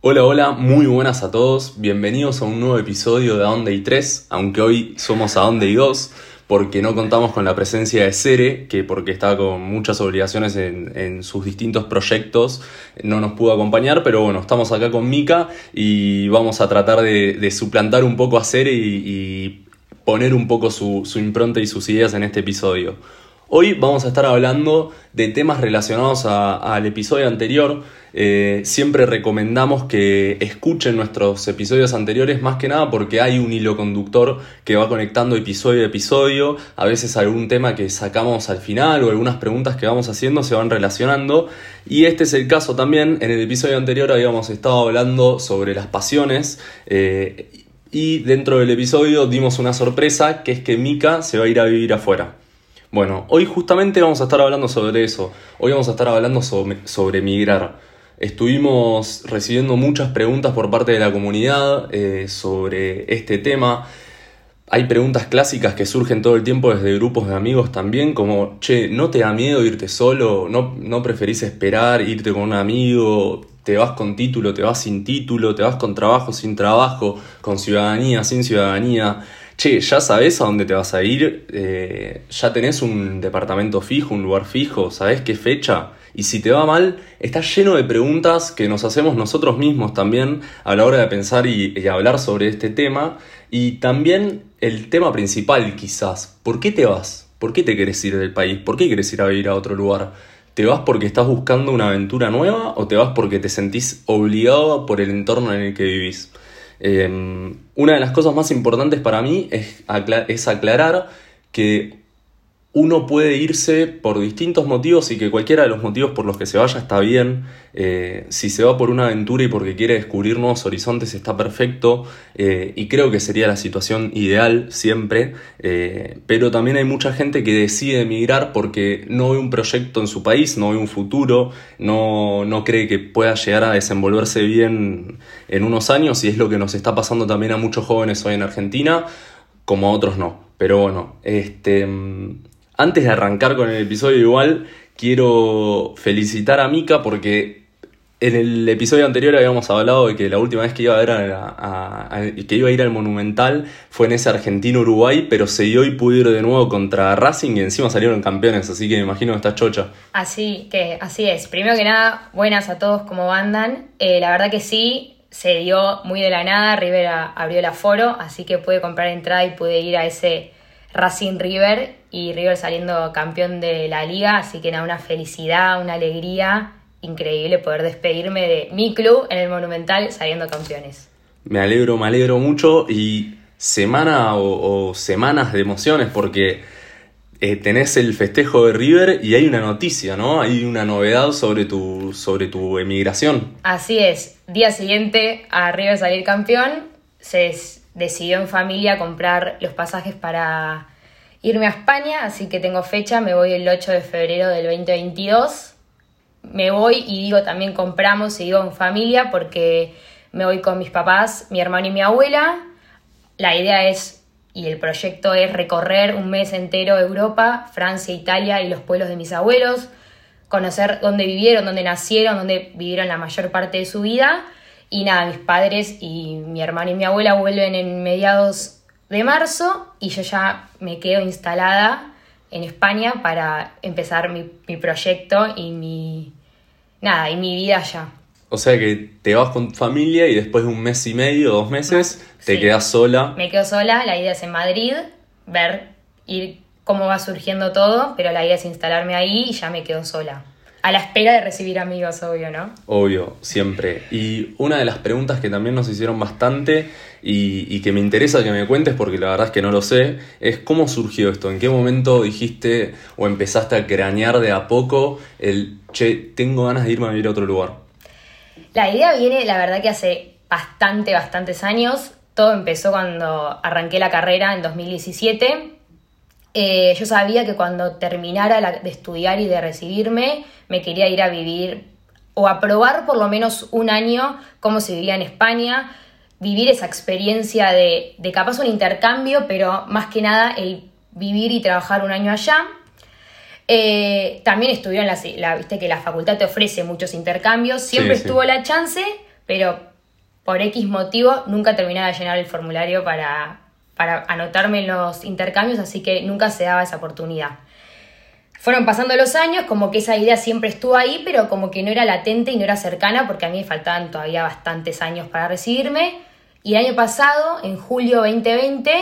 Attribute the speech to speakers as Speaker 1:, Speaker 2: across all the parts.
Speaker 1: Hola, hola, muy buenas a todos. Bienvenidos a un nuevo episodio de Aonde 3, aunque hoy somos Aonde 2, porque no contamos con la presencia de Cere, que porque está con muchas obligaciones en, sus distintos proyectos, no nos pudo acompañar, pero bueno, estamos acá con Mika y vamos a tratar de, suplantar un poco a Cere y, poner un poco su impronta y sus ideas en este episodio. Hoy vamos a estar hablando de temas relacionados al episodio anterior. Eh, siempre recomendamos que escuchen nuestros episodios anteriores más que nada porque hay un hilo conductor que va conectando episodio a episodio. A veces algún tema que sacamos al final o algunas preguntas que vamos haciendo se van relacionando. Y este es el caso también. En el episodio anterior habíamos estado hablando sobre las pasiones. Eh, y dentro del episodio dimos una sorpresa que es que Mika se va a ir a vivir afuera. Bueno, hoy justamente vamos a estar hablando sobre eso. Hoy vamos a estar hablando sobre, migrar. Estuvimos recibiendo muchas preguntas por parte de la comunidad eh, sobre este tema. Hay preguntas clásicas que surgen todo el tiempo desde grupos de amigos también, como, che, ¿no te da miedo irte solo? ¿No, no preferís esperar, irte con un amigo? ¿Te vas con título, te vas sin título? ¿Te vas con trabajo, sin trabajo? ¿Con ciudadanía, sin ciudadanía? Che, ya sabes a dónde te vas a ir, eh, ya tenés un departamento fijo, un lugar fijo, sabés qué fecha. Y si te va mal, está lleno de preguntas que nos hacemos nosotros mismos también a la hora de pensar y, hablar sobre este tema. Y también el tema principal quizás, ¿por qué te vas? ¿Por qué te querés ir del país? ¿Por qué querés ir a vivir a otro lugar? ¿Te vas porque estás buscando una aventura nueva o te vas porque te sentís obligado por el entorno en el que vivís? Em, una de las cosas más importantes para mí es, es aclarar que uno puede irse por distintos motivos y que cualquiera de los motivos por los que se vaya está bien. Eh, si se va por una aventura y porque quiere descubrir nuevos horizontes está perfecto eh, y creo que sería la situación ideal siempre. Eh, pero también hay mucha gente que decide emigrar porque no ve un proyecto en su país, no ve un futuro, no, no cree que pueda llegar a desenvolverse bien en unos años y es lo que nos está pasando también a muchos jóvenes hoy en Argentina, como a otros no. Pero bueno, este antes de arrancar con el episodio igual, quiero felicitar a Mika porque en el episodio anterior habíamos hablado de que la última vez que iba a, ver a, que iba a ir al Monumental fue en ese Argentino-Uruguay, pero se dio y pudo ir de nuevo contra Racing y encima salieron campeones, así que me imagino que está chocha.
Speaker 2: Así que, así es. Primero que nada, buenas a todos como andan. Eh, la verdad que sí, se dio muy de la nada, Rivera abrió el aforo, así que pude comprar entrada y pude ir a ese Racing River y River saliendo campeón de la liga, así que era una felicidad, una alegría increíble poder despedirme de mi club en el Monumental saliendo campeones.
Speaker 1: Me alegro, me alegro mucho y semana o, semanas de emociones porque eh, tenés el festejo de River y hay una noticia, ¿no? Hay una novedad sobre tu, sobre tu emigración.
Speaker 2: Así es, día siguiente a River salir campeón, se decidió en familia comprar los pasajes para irme a España, así que tengo fecha, me voy el 8 de febrero del 2022. Me voy y digo también compramos y digo en familia porque me voy con mis papás, mi hermano y mi abuela. La idea es y el proyecto es recorrer un mes entero Europa, Francia, Italia y los pueblos de mis abuelos, conocer dónde vivieron, dónde nacieron, dónde vivieron la mayor parte de su vida. Y nada, mis padres y mi hermano y mi abuela vuelven en mediados de marzo y yo ya me quedo instalada en España para empezar mi, proyecto y mi, nada, y mi vida allá.
Speaker 1: O sea que te vas con tu familia y después de un mes y medio, dos meses, te quedas sola.
Speaker 2: Me quedo sola, la idea es en Madrid, ver ir cómo va surgiendo todo, pero la idea es instalarme ahí y ya me quedo sola. A la espera de recibir amigos, obvio, ¿no?
Speaker 1: Obvio, siempre. Y una de las preguntas que también nos hicieron bastante y, que me interesa que me cuentes, porque la verdad es que no lo sé, es cómo surgió esto, en qué momento dijiste o empezaste a cranear de a poco el, che, tengo ganas de irme a vivir a otro lugar.
Speaker 2: La idea viene, la verdad que hace bastante, bastantes años. Todo empezó cuando arranqué la carrera en 2017 eh, yo sabía que cuando terminara de estudiar y de recibirme, me quería ir a vivir o a probar por lo menos un año cómo se vivía en España, vivir esa experiencia de, capaz un intercambio, pero más que nada el vivir y trabajar un año allá. Eh, también estudió en la, viste que la facultad te ofrece muchos intercambios, siempre estuvo la chance, pero por X motivo nunca terminaba de llenar el formulario para, para anotarme en los intercambios, así que nunca se daba esa oportunidad. Fueron pasando los años, como que esa idea siempre estuvo ahí, pero como que no era latente y no era cercana, porque a mí me faltaban todavía bastantes años para recibirme. Y el año pasado, en julio 2020,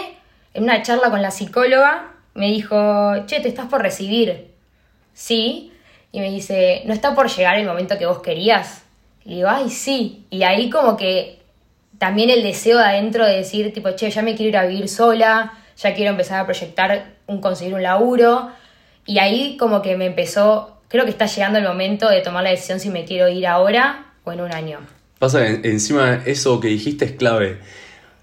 Speaker 2: en una charla con la psicóloga, me dijo, che, te estás por recibir. Sí. Y me dice, ¿no está por llegar el momento que vos querías? Y digo, ay, sí. Y ahí como que también el deseo de adentro de decir, tipo, che, ya me quiero ir a vivir sola, ya quiero empezar a proyectar un conseguir un laburo. Y ahí como que me empezó, creo que está llegando el momento de tomar la decisión si me quiero ir ahora o en un año.
Speaker 1: Pasa encima eso que dijiste es clave.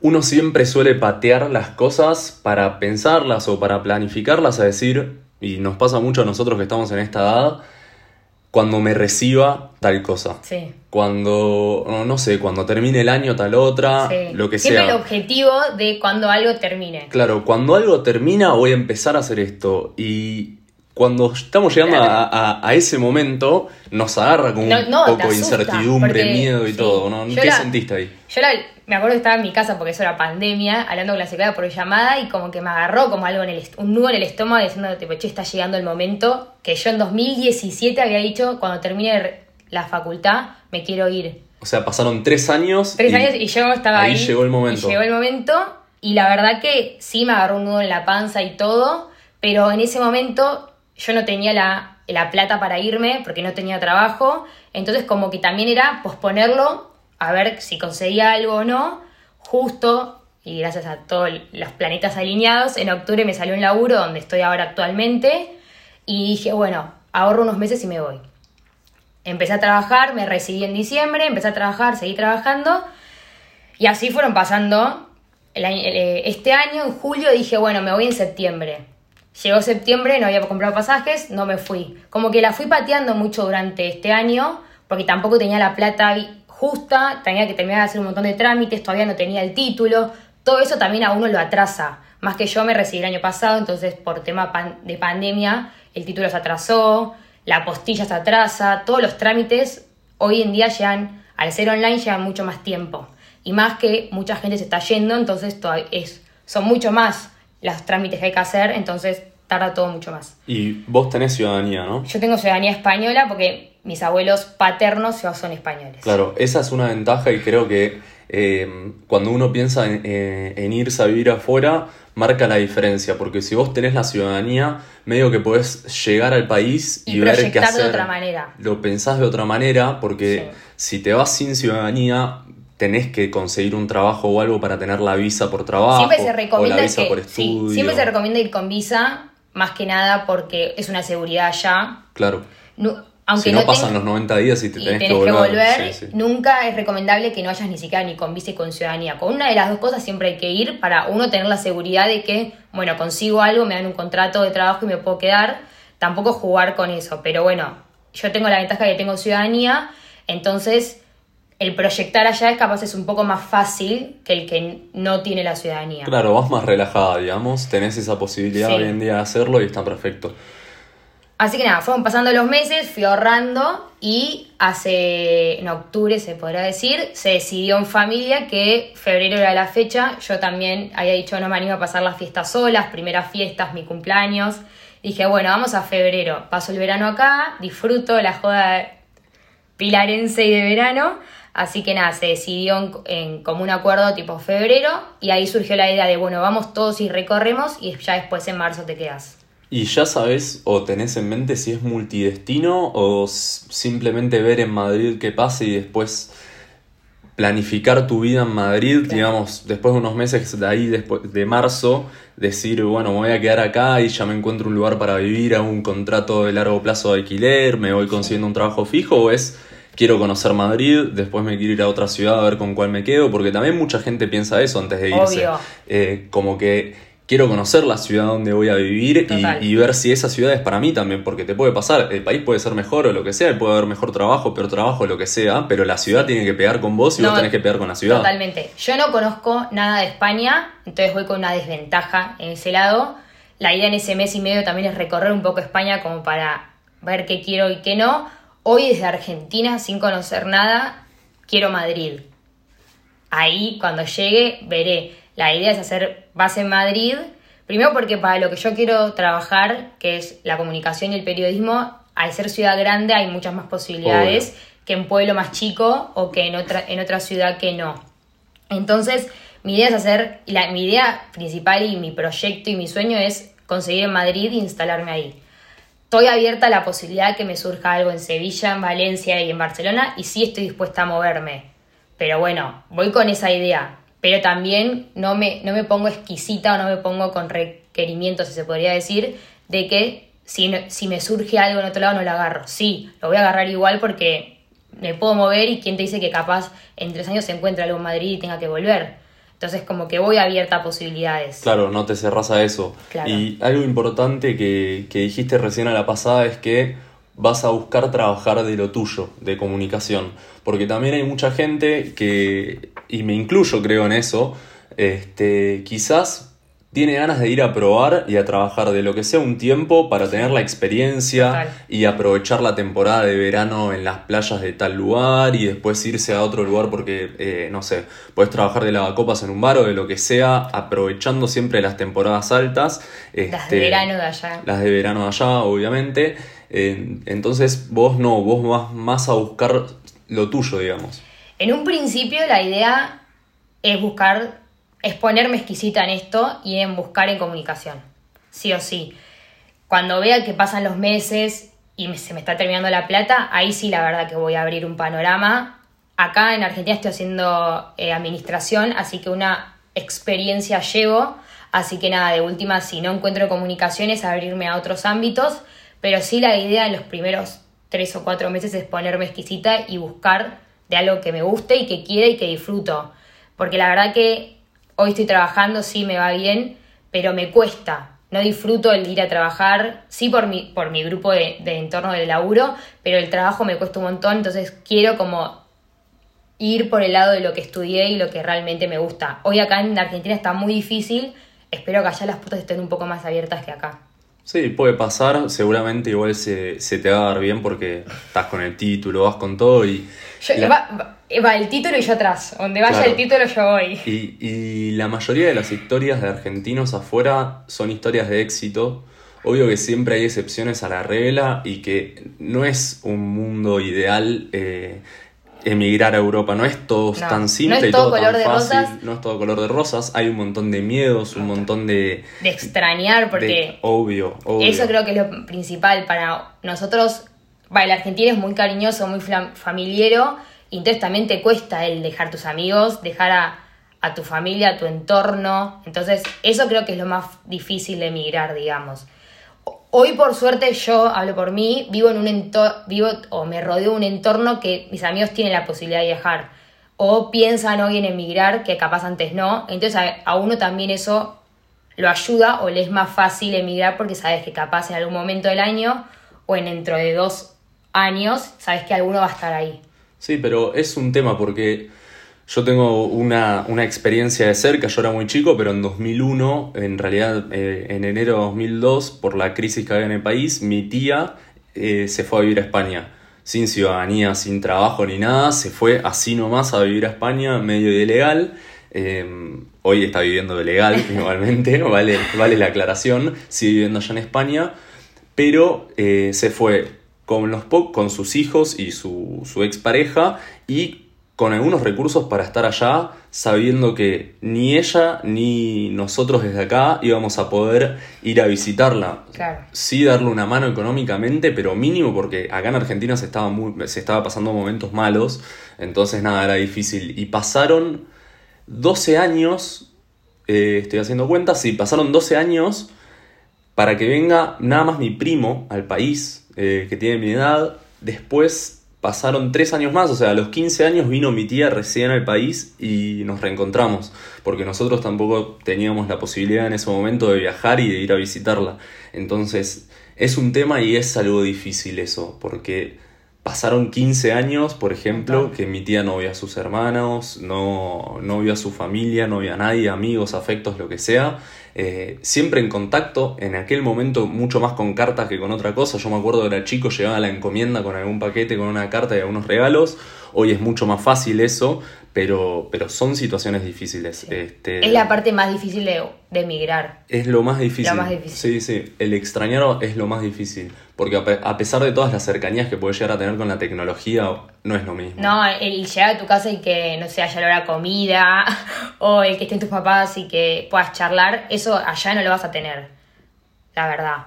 Speaker 1: Uno siempre suele patear las cosas para pensarlas o para planificarlas, a decir, y nos pasa mucho a nosotros que estamos en esta edad, cuando me reciba tal cosa.
Speaker 2: Sí.
Speaker 1: Cuando, no, sé, cuando termine el año tal otra, lo que
Speaker 2: sea.
Speaker 1: Siempre
Speaker 2: el objetivo de cuando algo termine.
Speaker 1: Claro, cuando algo termina voy a empezar a hacer esto. Y cuando estamos llegando a, ese momento, nos agarra como un poco de incertidumbre, miedo y todo, ¿no? ¿Qué sentiste ahí?
Speaker 2: Yo me acuerdo que estaba en mi casa porque eso era pandemia, hablando con la psicóloga por llamada y como que me agarró como algo en el un nudo en el estómago diciendo, tipo, che, está llegando el momento que yo en 2017 había dicho, cuando termine la facultad, me quiero ir.
Speaker 1: O sea, pasaron tres años.
Speaker 2: Tres años y yo estaba ahí.
Speaker 1: Ahí llegó el momento.
Speaker 2: llegó el momento y la verdad que sí me agarró un nudo en la panza y todo, pero en ese momento yo no tenía la, la plata para irme porque no tenía trabajo, entonces como que también era posponerlo a ver si conseguía algo o no, justo, y gracias a todos los planetas alineados, en octubre me salió un laburo donde estoy ahora actualmente, y dije, bueno, ahorro unos meses y me voy. Empecé a trabajar, me recibí en diciembre, empecé a trabajar, seguí trabajando, y así fueron pasando. Eh, este año, en julio, dije, bueno, me voy en septiembre. Llegó septiembre, no había comprado pasajes, no me fui. Como que la fui pateando mucho durante este año, porque tampoco tenía la plata justa, tenía que terminar de hacer un montón de trámites, todavía no tenía el título. Todo eso también a uno lo atrasa. Más que yo me recibí el año pasado, entonces por tema de pandemia el título se atrasó, la postilla se atrasa, todos los trámites hoy en día llegan, al ser online, llevan mucho más tiempo. Y más que mucha gente se está yendo, entonces es, son mucho más los trámites que hay que hacer, entonces tarda todo mucho más.
Speaker 1: Y vos tenés ciudadanía, ¿no?
Speaker 2: Yo tengo ciudadanía española porque mis abuelos paternos son españoles.
Speaker 1: Claro, esa es una ventaja y creo que eh, cuando uno piensa eh, en, irse a vivir afuera, marca la diferencia, porque si vos tenés la ciudadanía, medio que podés llegar al país y, ver qué hacer.
Speaker 2: de otra manera.
Speaker 1: Lo pensás de otra manera, porque si te vas sin ciudadanía, tenés que conseguir un trabajo o algo para tener la visa por trabajo
Speaker 2: siempre se recomienda
Speaker 1: o la visa por estudio.
Speaker 2: siempre se recomienda ir con visa, más que nada porque es una seguridad ya.
Speaker 1: Claro.
Speaker 2: aunque
Speaker 1: si no, pasan los 90 días y te tenés, que volver,
Speaker 2: nunca es recomendable que no vayas ni siquiera ni con visa y con ciudadanía. Con una de las dos cosas siempre hay que ir para uno tener la seguridad de que, bueno, consigo algo, me dan un contrato de trabajo y me puedo quedar. Tampoco jugar con eso, pero bueno, yo tengo la ventaja de que tengo ciudadanía, entonces el proyectar allá es capaz es un poco más fácil que el que no tiene la ciudadanía.
Speaker 1: Claro, vas más relajada, digamos, tenés esa posibilidad hoy en día de hacerlo y está perfecto.
Speaker 2: Así que nada, fueron pasando los meses, fui ahorrando y hace, en octubre se podrá decir, se decidió en familia que febrero era la fecha. Yo también había dicho no me animo a pasar las fiestas solas, primeras fiestas, mi cumpleaños. Dije, bueno, vamos a febrero, paso el verano acá, disfruto la joda pilarense y de verano. Así que nada, se decidió en, como un acuerdo tipo febrero y ahí surgió la idea de, bueno, vamos todos y recorremos y ya después en marzo te quedas.
Speaker 1: ¿Y ya sabes o tenés en mente si es multidestino o simplemente ver en Madrid qué pasa y después planificar tu vida en Madrid, digamos, después de unos meses de ahí, después de marzo, decir, bueno, me voy a quedar acá y ya me encuentro un lugar para vivir, hago un contrato de largo plazo de alquiler, me voy consiguiendo un trabajo fijo o es quiero conocer Madrid, después me quiero ir a otra ciudad a ver con cuál me quedo, porque también mucha gente piensa eso antes de irse. Eh, como que quiero conocer la ciudad donde voy a vivir y, ver si esa ciudad es para mí también, porque te puede pasar, el país puede ser mejor o lo que sea, puede haber mejor trabajo, peor trabajo, lo que sea, pero la ciudad tiene que pegar con vos y vos tenés que pegar con la ciudad.
Speaker 2: Totalmente. Yo no conozco nada de España, entonces voy con una desventaja en ese lado. La idea en ese mes y medio también es recorrer un poco España como para ver qué quiero y qué no Hoy desde Argentina, sin conocer nada, quiero Madrid. Ahí, cuando llegue, veré. La idea es hacer base en Madrid, primero porque para lo que yo quiero trabajar, que es la comunicación y el periodismo, al ser ciudad grande hay muchas más posibilidades que en pueblo más chico o que en otra, en otra ciudad que no. Entonces, mi idea es hacer, la, mi idea principal y mi proyecto y mi sueño es conseguir en Madrid e instalarme ahí. Estoy abierta a la posibilidad de que me surja algo en Sevilla, en Valencia y en Barcelona y sí estoy dispuesta a moverme. Pero bueno, voy con esa idea. Pero también no me, no me pongo exquisita o no me pongo con requerimientos, si se podría decir, de que si, si me surge algo en otro lado no lo agarro. Sí, lo voy a agarrar igual porque me puedo mover y quién te dice que capaz en tres años se encuentra algo en Madrid y tenga que volver. Entonces como que voy abierta a posibilidades.
Speaker 1: Claro, no te cerras a eso. Y algo importante que, que dijiste recién a la pasada es que vas a buscar trabajar de lo tuyo, de comunicación. Porque también hay mucha gente que, y me incluyo creo en eso, este, quizás tiene ganas de ir a probar y a trabajar de lo que sea un tiempo para tener la experiencia y aprovechar la temporada de verano en las playas de tal lugar y después irse a otro lugar porque, eh, no sé, puedes trabajar de lavacopas en un bar o de lo que sea, aprovechando siempre las temporadas altas.
Speaker 2: las de este, verano de allá.
Speaker 1: Las de verano de allá, obviamente. entonces vos no, vos vas más a buscar lo tuyo, digamos.
Speaker 2: En un principio la idea es buscar es ponerme exquisita en esto y en buscar en comunicación. Sí o sí. Cuando vea que pasan los meses y se me está terminando la plata, ahí sí la verdad que voy a abrir un panorama. Acá en Argentina estoy haciendo eh, administración, así que una experiencia llevo. Así que nada, de última, si no encuentro comunicaciones, abrirme a otros ámbitos. Pero sí la idea en los primeros tres o cuatro meses es ponerme exquisita y buscar de algo que me guste y que quiera y que disfruto. Porque la verdad que hoy estoy trabajando, sí me va bien, pero me cuesta. No disfruto el ir a trabajar, sí por mi, por mi grupo de, entorno del laburo, pero el trabajo me cuesta un montón, entonces quiero como ir por el lado de lo que estudié y lo que realmente me gusta. Hoy acá en Argentina está muy difícil, espero que allá las puertas estén un poco más abiertas que acá.
Speaker 1: Sí, puede pasar, seguramente igual se, se, te va a dar bien porque estás con el título, vas con todo y...
Speaker 2: va, el título y yo atrás, donde vaya el título yo voy.
Speaker 1: Y, y la mayoría de las historias de argentinos afuera son historias de éxito. Obvio que siempre hay excepciones a la regla y que no es un mundo ideal. Eh, emigrar a Europa. No es todo tan simple y todo, color de Rosas. No es todo color de rosas. Hay un montón de miedos, un montón de.
Speaker 2: De extrañar, porque.
Speaker 1: obvio, obvio.
Speaker 2: Eso creo que es lo principal para nosotros. El argentino es muy cariñoso, muy familiero. Entonces también te cuesta el dejar tus amigos, dejar a, a tu familia, a tu entorno. Entonces, eso creo que es lo más difícil de emigrar, digamos. Hoy, por suerte, yo hablo por mí, vivo en un entorno, vivo o me rodeo un entorno que mis amigos tienen la posibilidad de viajar. O piensan hoy en emigrar, que capaz antes no. Entonces a, uno también eso lo ayuda o le es más fácil emigrar porque sabes que capaz en algún momento del año o en dentro de dos años, sabes que alguno va a estar ahí.
Speaker 1: Sí, pero es un tema porque yo tengo una, experiencia de cerca, yo era muy chico, pero en 2001, en realidad eh, en enero de 2002, por la crisis que había en el país, mi tía eh, se fue a vivir a España, sin ciudadanía, sin trabajo ni nada, se fue así nomás a vivir a España, medio ilegal. Em, hoy está viviendo de legal igualmente, vale, vale la aclaración, sigue viviendo allá en España, pero eh, se fue con, los con sus hijos y su, su expareja y con algunos recursos para estar allá, sabiendo que ni ella ni nosotros desde acá íbamos a poder ir a visitarla. Sí darle una mano económicamente, pero mínimo porque acá en Argentina se estaba, muy, se estaba pasando momentos malos, entonces nada, era difícil. Y pasaron 12 años, eh, estoy haciendo cuentas, sí, pasaron 12 años para que venga nada más mi primo al país, eh, que tiene mi edad, después pasaron tres años más, o sea, a los 15 años vino mi tía recién al país y nos reencontramos, porque nosotros tampoco teníamos la posibilidad en ese momento de viajar y de ir a visitarla. Entonces, es un tema y es algo difícil eso, porque pasaron 15 años, por ejemplo, que mi tía no vio a sus hermanos, no, no vio a su familia, no vio a nadie, amigos, afectos, lo que sea, eh, siempre en contacto, en aquel momento mucho más con cartas que con otra cosa. Yo me acuerdo de era chico, llegaba la encomienda con algún paquete, con una carta y algunos regalos, Hoy es mucho más fácil eso, pero, pero son situaciones difíciles. Este,
Speaker 2: es la parte más difícil de, de, emigrar.
Speaker 1: Es lo más difícil.
Speaker 2: Lo más difícil.
Speaker 1: Sí, sí. El extrañar es lo más difícil. Porque a pesar de todas las cercanías que puedes llegar a tener con la tecnología, no es lo mismo.
Speaker 2: No, el llegar a tu casa y que, no sé, haya la comida, o el que estén tus papás y que puedas charlar, eso allá no lo vas a tener. La verdad.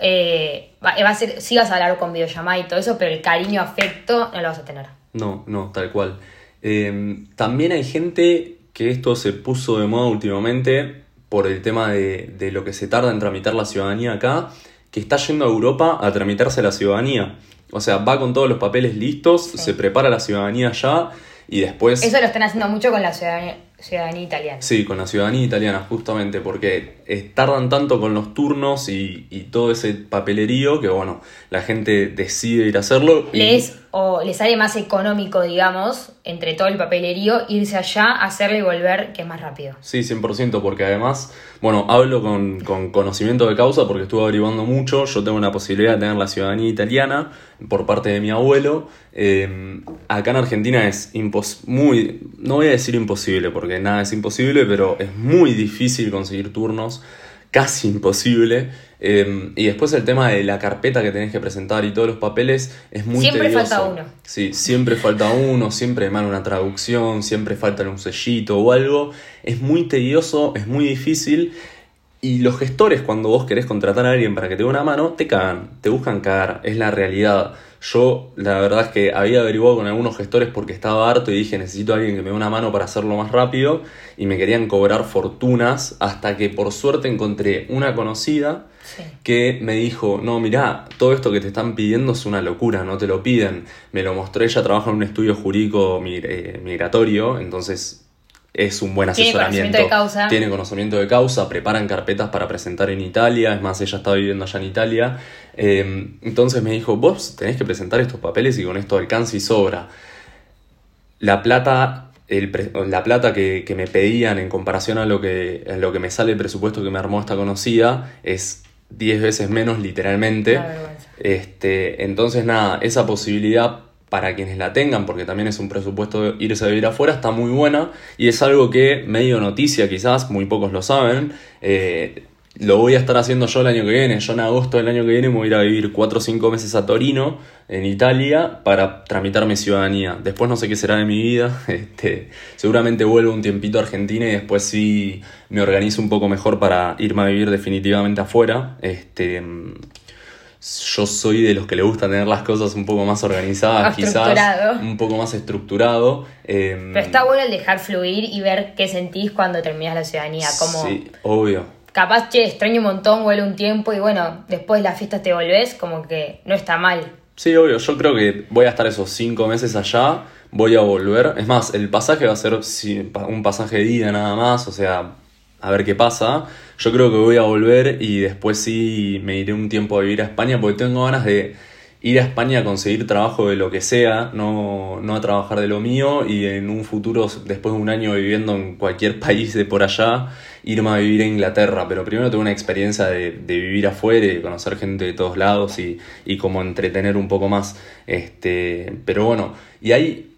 Speaker 2: Eh, va, a ser, sí vas a hablar con videollamada y todo eso, pero el cariño, afecto, no lo vas a tener.
Speaker 1: No, no, tal cual. Em, también hay gente que esto se puso de moda últimamente por el tema de, de, lo que se tarda en tramitar la ciudadanía acá, que está yendo a Europa a tramitarse la ciudadanía. O sea, va con todos los papeles listos, se prepara la ciudadanía ya y después...
Speaker 2: Eso lo están haciendo mucho con la ciudadanía, ciudadanía italiana.
Speaker 1: Sí, con la ciudadanía italiana, justamente, porque tardan tanto con los turnos y, y, todo ese papelerío que, bueno, la gente decide ir a hacerlo.
Speaker 2: Y... Les, o les sale más económico, digamos, entre todo el papelerío, irse allá, hacerle y volver, que es más rápido.
Speaker 1: Sí, 100%, porque además, bueno, hablo con, con conocimiento de causa porque estuve averiguando mucho. Yo tengo la posibilidad de tener la ciudadanía italiana por parte de mi abuelo. Eh, acá en Argentina es muy, no voy a decir imposible, porque nada es imposible, pero es muy difícil conseguir turnos casi imposible. Eh, y después el tema de la carpeta que tenés que presentar y todos los papeles es muy
Speaker 2: Siempre falta uno.
Speaker 1: Sí, siempre falta uno, siempre mal una traducción, siempre falta un sellito o algo. Es muy tedioso, es muy difícil. Y los gestores, cuando vos querés contratar a alguien para que te dé una mano, te cagan, te buscan cagar, es la realidad. Yo la verdad es que había averiguado con algunos gestores porque estaba harto y dije necesito a alguien que me dé una mano para hacerlo más rápido y me querían cobrar fortunas hasta que por suerte encontré una conocida que me dijo, no, mirá, todo esto que te están pidiendo es una locura, no te lo piden. Me lo mostró, ella trabaja en un estudio jurídico eh, migratorio, entonces es un buen asesoramiento.
Speaker 2: Tiene conocimiento de causa.
Speaker 1: Tiene conocimiento de causa, preparan carpetas para presentar en Italia, es más, ella estaba viviendo allá en Italia. Em, entonces me dijo, vos tenés que presentar estos papeles y con esto alcanza y sobra. La plata, la plata que, me pedían en comparación a lo, que, a lo que me sale el presupuesto que me armó esta conocida es 10 veces menos literalmente. Este, entonces nada, esa posibilidad para quienes la tengan, porque también es un presupuesto irse a vivir afuera, está muy buena y es algo que medio noticia quizás, muy pocos lo saben. Eh, lo voy a estar haciendo yo el año que viene. Yo en agosto del año que viene me voy a ir a vivir 4 o 5 meses a Torino, en Italia, para tramitar mi ciudadanía. Después no sé qué será de mi vida. Este, seguramente vuelvo un tiempito a Argentina y después sí me organizo un poco mejor para irme a vivir definitivamente afuera. Este, yo soy de los que le gusta tener las cosas un poco más organizadas, quizás un poco más estructurado.
Speaker 2: Em, Pero está bueno el dejar fluir y ver qué sentís cuando terminas la ciudadanía. Como,
Speaker 1: sí, obvio.
Speaker 2: Capaz, che, extraño un montón, vuelve un tiempo y bueno, después de la fiesta te volvés, como que no está mal.
Speaker 1: Sí, obvio, yo creo que voy a estar esos cinco meses allá, voy a volver. Es más, el pasaje va a ser un pasaje de ida nada más, o sea, a ver qué pasa. Yo creo que voy a volver y después sí me iré un tiempo a vivir a España porque tengo ganas de ir a España a conseguir trabajo de lo que sea, no, no a trabajar de lo mío y en un futuro, después de un año viviendo en cualquier país de por allá, irme a vivir a Inglaterra. Pero primero tengo una experiencia de, de vivir afuera de conocer gente de todos lados y, y como entretener un poco más. Este, pero bueno, y hay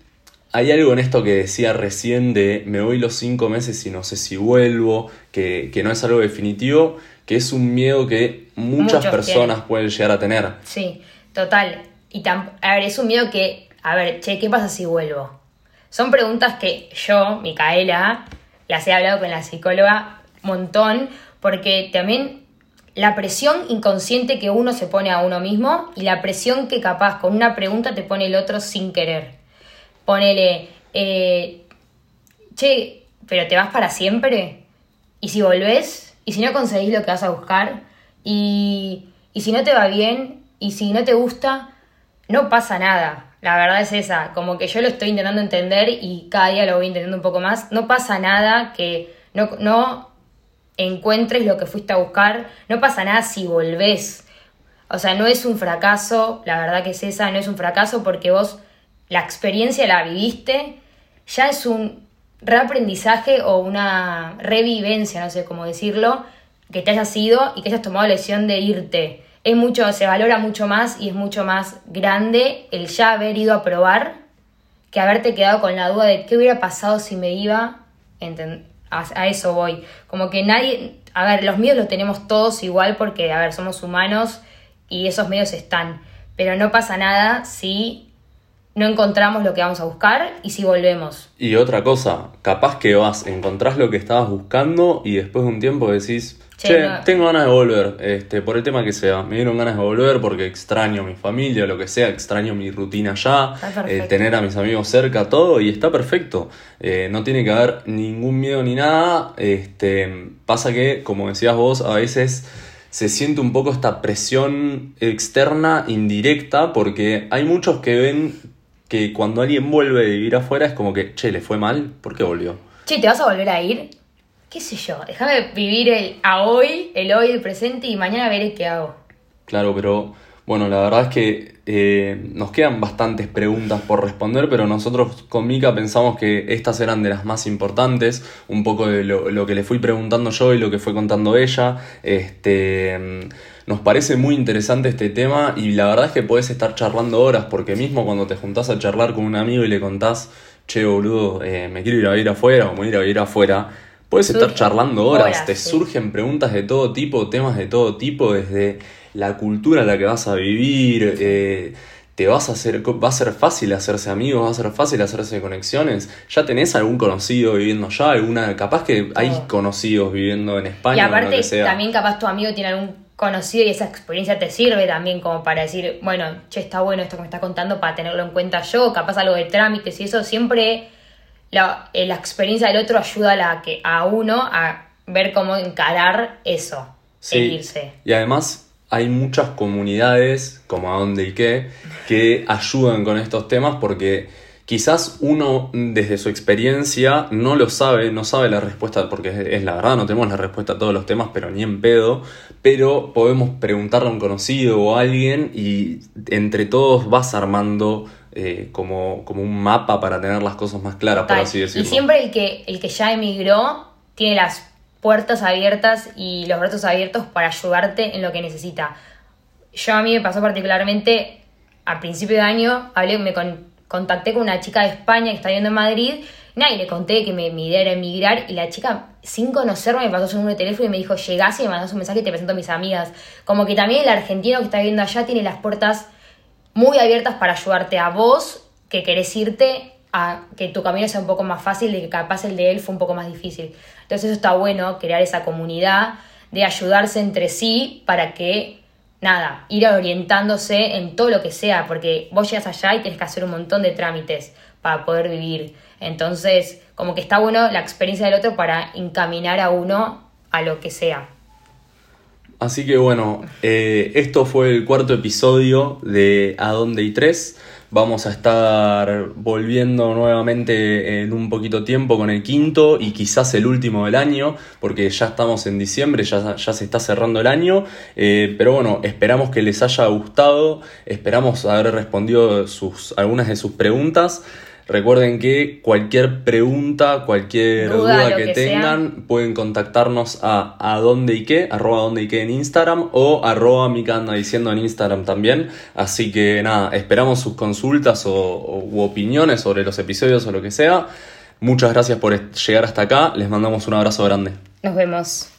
Speaker 1: hay algo en esto que decía recién de me voy los cinco meses y no sé si vuelvo, que, no es algo definitivo, que es un miedo que muchas personas pueden llegar a tener.
Speaker 2: Sí, total. Y a ver, es un miedo que, a ver, che, ¿qué pasa si vuelvo? Son preguntas que yo, Micaela, las he hablado con la psicóloga un montón, porque también la presión inconsciente que uno se pone a uno mismo y la presión que capaz con una pregunta te pone el otro sin querer. Ponele, eh, che, pero te vas para siempre. Y si volvés, y si no conseguís lo que vas a buscar, y, y si no te va bien, y si no te gusta, no pasa nada. La verdad es esa, como que yo lo estoy intentando entender y cada día lo voy entendiendo un poco más. No pasa nada que no, no encuentres lo que fuiste a buscar, no pasa nada si volvés. O sea, no es un fracaso, la verdad que es esa, no es un fracaso porque vos la experiencia la viviste, ya es un reaprendizaje o una revivencia, no sé cómo decirlo, que te hayas ido y que hayas tomado la decisión de irte. Es mucho, se valora mucho más y es mucho más grande el ya haber ido a probar que haberte quedado con la duda de qué hubiera pasado si me iba. A, eso voy. Como que nadie. A ver, los miedos los tenemos todos igual porque, a ver, somos humanos y esos medios están. Pero no pasa nada si no encontramos lo que vamos a buscar y si volvemos.
Speaker 1: Y otra cosa, capaz que vas, encontrás lo que estabas buscando y después de un tiempo decís, che, tengo ganas de volver, este, por el tema que sea, me dieron ganas de volver porque extraño mi familia, lo que sea, extraño mi rutina ya, eh, tener a mis amigos cerca, todo, y está perfecto. Eh, no tiene que haber ningún miedo ni nada. Este, pasa que, como decías vos, a veces se siente un poco esta presión externa indirecta porque hay muchos que ven que cuando alguien vuelve a vivir afuera es como que, che, le fue mal, ¿por qué volvió?
Speaker 2: Che, ¿te vas a volver a ir? ¿Qué sé yo? Déjame vivir el a hoy, el hoy, el presente y mañana veré qué hago.
Speaker 1: Claro, pero bueno, la verdad es que eh, nos quedan bastantes preguntas por responder, pero nosotros con Mika pensamos que estas eran de las más importantes, un poco de lo, lo que le fui preguntando yo y lo que fue contando ella. Este nos parece muy interesante este tema y la verdad es que puedes estar charlando horas porque mismo cuando te juntás a charlar con un amigo y le contás, che boludo, eh, me quiero ir a vivir afuera o me quiero ir a vivir afuera, puedes estar charlando horas, te surgen preguntas de todo tipo, temas de todo tipo, desde la cultura en la que vas a vivir, eh, te vas a hacer, va a ser fácil hacerse amigos, va a ser fácil hacerse conexiones. Ya tenés algún conocido viviendo ya, alguna, capaz que hay conocidos viviendo en España.
Speaker 2: Y aparte, también capaz tu amigo tiene algún conocido y esa experiencia te sirve también como para decir, bueno, che, está bueno esto que me está contando para tenerlo en cuenta yo, capaz algo de trámites y eso, siempre la, eh, la experiencia del otro ayuda a, la que, a uno a ver cómo encarar eso, seguirse.
Speaker 1: Y además hay muchas comunidades, como a dónde y qué, que ayudan con estos temas porque Quizás uno desde su experiencia no lo sabe, no sabe la respuesta, porque es, la verdad, no tenemos la respuesta a todos los temas, pero ni en pedo, pero podemos preguntarle a un conocido o a alguien y entre todos vas armando eh, como, como un mapa para tener las cosas más claras, por así decirlo.
Speaker 2: Y siempre el que, el que ya emigró tiene las puertas abiertas y los brazos abiertos para ayudarte en lo que necesita. Yo a mí me pasó particularmente a principio de año, hablé, me con contacté con una chica de España que está viviendo en Madrid, y le conté que me, mi idea era emigrar, y la chica, sin conocerme, me pasó su número de teléfono y me dijo, llegás y me mandas un mensaje y te presento a mis amigas. Como que también el argentino que está viviendo allá tiene las puertas muy abiertas para ayudarte a vos, que querés irte, que tu camino sea un poco más fácil y que capaz el de él fue un poco más difícil. Entonces eso está bueno, crear esa comunidad de ayudarse entre sí para que nada, ir orientándose en todo lo que sea, porque vos llegas allá y tienes que hacer un montón de trámites para poder vivir. Entonces, como que está bueno la experiencia del otro para encaminar a uno a lo que sea.
Speaker 1: Así que bueno, eh, esto fue el cuarto episodio de A dónde y tres. Vamos a estar volviendo nuevamente en un poquito tiempo con el quinto y quizás el último del año, porque ya estamos en diciembre, ya, se está cerrando el año. Eh, pero bueno, esperamos que les haya gustado, esperamos haber respondido sus, algunas de sus preguntas. Recuerden que cualquier pregunta, cualquier duda, que, tengan, pueden contactarnos a, a dónde y qué, arroba dónde y qué en Instagram o arroba mi anda diciendo en Instagram también. Así que nada, esperamos sus consultas o, u opiniones sobre los episodios o lo que sea. Muchas gracias por llegar hasta acá, les mandamos un abrazo grande.
Speaker 2: Nos vemos.